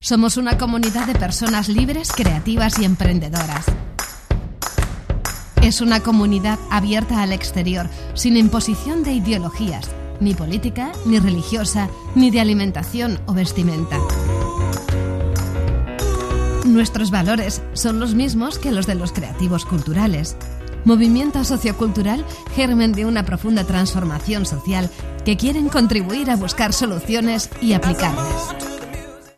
Somos una comunidad de personas libres, creativas y emprendedoras. Es una comunidad abierta al exterior, sin imposición de ideologías, ni política, ni religiosa, ni de alimentación o vestimenta. Nuestros valores son los mismos que los de los creativos culturales. Movimiento sociocultural, germen de una profunda transformación social que quieren contribuir a buscar soluciones y aplicarlas.